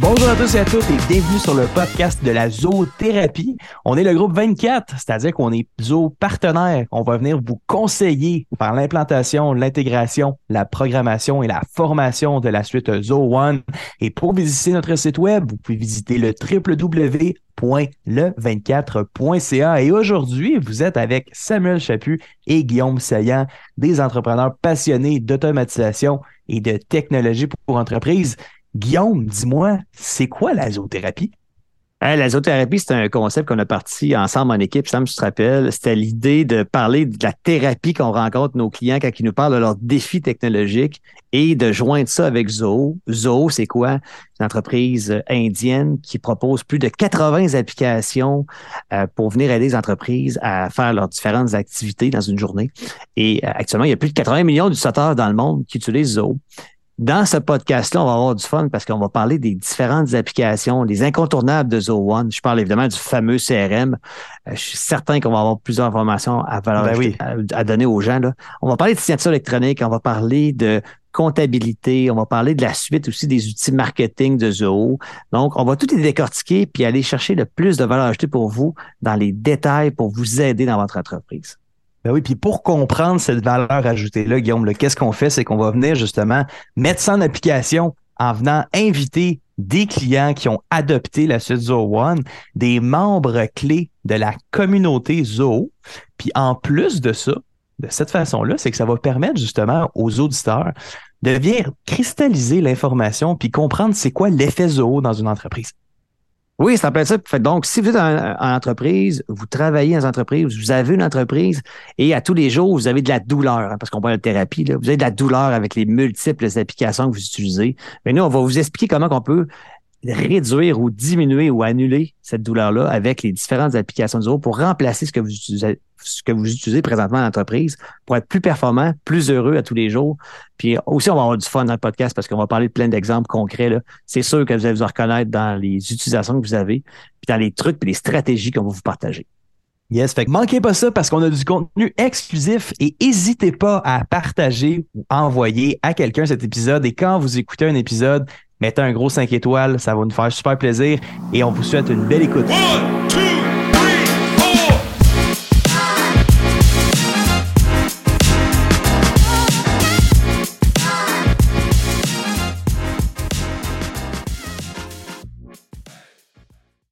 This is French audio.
Bonjour à tous et à toutes et bienvenue sur le podcast de la zoothérapie. On est le groupe 24, c'est-à-dire qu'on est zoo partenaire. On va venir vous conseiller par l'implantation, l'intégration, la programmation et la formation de la suite Zoo One. Et pour visiter notre site web, vous pouvez visiter le www.le24.ca. Et aujourd'hui, vous êtes avec Samuel Chaput et Guillaume Saillant, des entrepreneurs passionnés d'automatisation et de technologie pour entreprises. Guillaume, dis-moi, c'est quoi la zoothérapie? la zoothérapie, c'est un concept qu'on a parti ensemble en équipe. Sam, tu te rappelles, c'était l'idée de parler de la thérapie qu'on rencontre nos clients quand ils nous parlent de leurs défis technologiques et de joindre ça avec Zoo. Zoo, c'est quoi? C'est une entreprise indienne qui propose plus de 80 applications euh, pour venir aider les entreprises à faire leurs différentes activités dans une journée. Et euh, actuellement, il y a plus de 80 millions d'utilisateurs dans le monde qui utilisent Zoo. Dans ce podcast-là, on va avoir du fun parce qu'on va parler des différentes applications, des incontournables de Zoho One. Je parle évidemment du fameux CRM. Euh, je suis certain qu'on va avoir plusieurs informations à, ben à, donner aux gens. Là. On va parler de signature électronique, on va parler de comptabilité, on va parler de la suite aussi des outils marketing de Zoho. Donc, on va tout les décortiquer puis aller chercher le plus de valeur ajoutée pour vous dans les détails pour vous aider dans votre entreprise. Ben oui, puis pour comprendre cette valeur ajoutée-là, Guillaume, qu'est-ce qu'on fait? C'est qu'on va venir justement mettre ça en application en venant inviter des clients qui ont adopté la suite Zoho One, des membres clés de la communauté Zoho. Puis en plus de ça, de cette façon-là, c'est que ça va permettre justement aux auditeurs de venir cristalliser l'information puis comprendre c'est quoi l'effet Zoho dans une entreprise. Oui, ça peut être ça. Donc, si vous êtes en, entreprise, vous travaillez dans une entreprise, vous avez une entreprise et à tous les jours, vous avez de la douleur, hein, parce qu'on parle de thérapie, là, vous avez de la douleur avec les multiples applications que vous utilisez. Mais nous, on va vous expliquer comment on peut réduire ou diminuer ou annuler cette douleur-là avec les différentes applications Zoho pour remplacer ce que vous utilisez, présentement en entreprise pour être plus performant, plus heureux à tous les jours. Puis aussi, on va avoir du fun dans le podcast parce qu'on va parler de plein d'exemples concrets. C'est sûr que vous allez vous reconnaître dans les utilisations que vous avez, puis dans les trucs et les stratégies qu'on va vous partager. Yes, fait que manquez pas ça parce qu'on a du contenu exclusif et n'hésitez pas à partager ou envoyer à quelqu'un cet épisode. Et quand vous écoutez un épisode, mettez un gros 5 étoiles, ça va nous faire super plaisir et on vous souhaite une belle écoute.